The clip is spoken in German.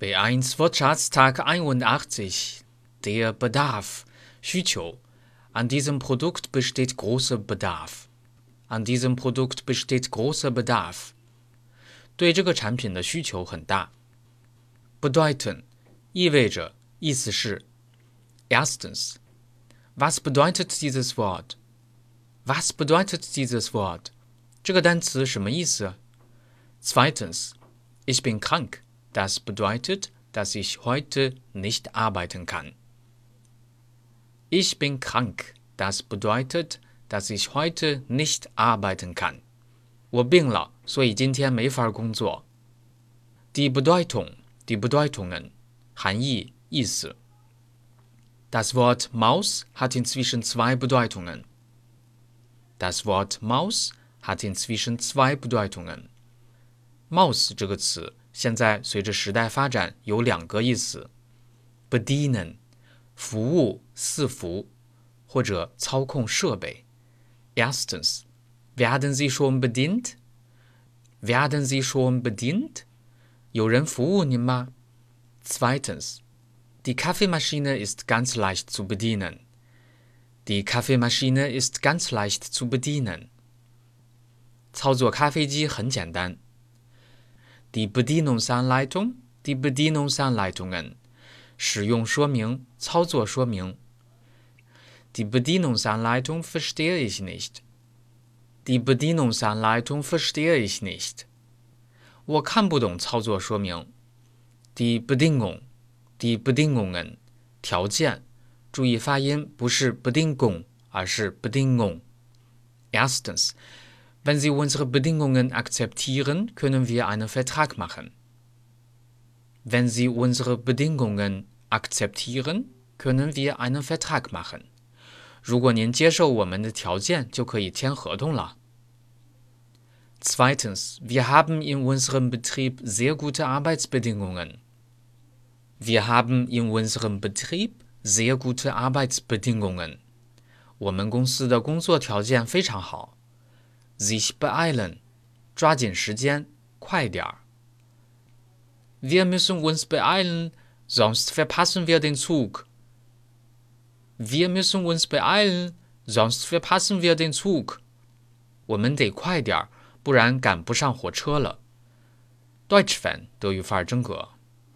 B1 Wirtschaftstag 81. Der Bedarf. 需求. An diesem Produkt besteht großer Bedarf. An diesem Produkt besteht großer Bedarf. 对这个产品的需求很大。Bedeuten 意味着，意思是。Erstens. Was bedeutet dieses Wort? Was bedeutet dieses Wort? 这个单词什么意思？Zweitens. Ich bin krank. Das bedeutet, dass ich heute nicht arbeiten kann. Ich bin krank. Das bedeutet, dass ich heute nicht arbeiten kann. 我病了，所以今天没法工作。Die Bedeutung, die Bedeutungen, 含义、意思。Das Wort Maus hat inzwischen zwei Bedeutungen. Das Wort Maus hat inzwischen zwei Bedeutungen. Maus 这个词 现在随着时代发展，有两个意思：bedienen，服务、伺服或者操控设备。Erstens, werden Sie schon bedient? Werden Sie schon bedient? 有人服务您吗？Zweitens, die Kaffeemaschine ist ganz leicht zu bedienen. Die Kaffeemaschine ist ganz leicht zu bedienen. 操作咖啡机很简单。Di Bedienungsanleitung, Di Bedienungsanleitungen，使用说明、操作说明。Die Bedienungsanleitung verstehe ich nicht. Die Bedienungsanleitung verstehe ich nicht. 我看不懂操作说明。Die Bedingung, die Bedingungen，条件。注意发音，不是 Bedingung，而是 Bedingung。Erstens. Wenn Sie unsere Bedingungen akzeptieren, können wir einen Vertrag machen. Wenn Sie unsere Bedingungen akzeptieren, können wir einen Vertrag machen. 如果您接受我们的条件，就可以签合同了。Zweitens, wir haben in unserem Betrieb sehr gute Arbeitsbedingungen. Wir haben in unserem Betrieb sehr gute Arbeitsbedingungen. 我们公司的工作条件非常好。 Sich beeilen，抓紧时间，快点儿。Wir müssen uns beeilen, sonst verpassen wir den Zug. Wir müssen uns beeilen, sonst verpassen wir den Zug. 我们得快点儿，不然赶不上火车了。Deutsch fan，德语范儿真格。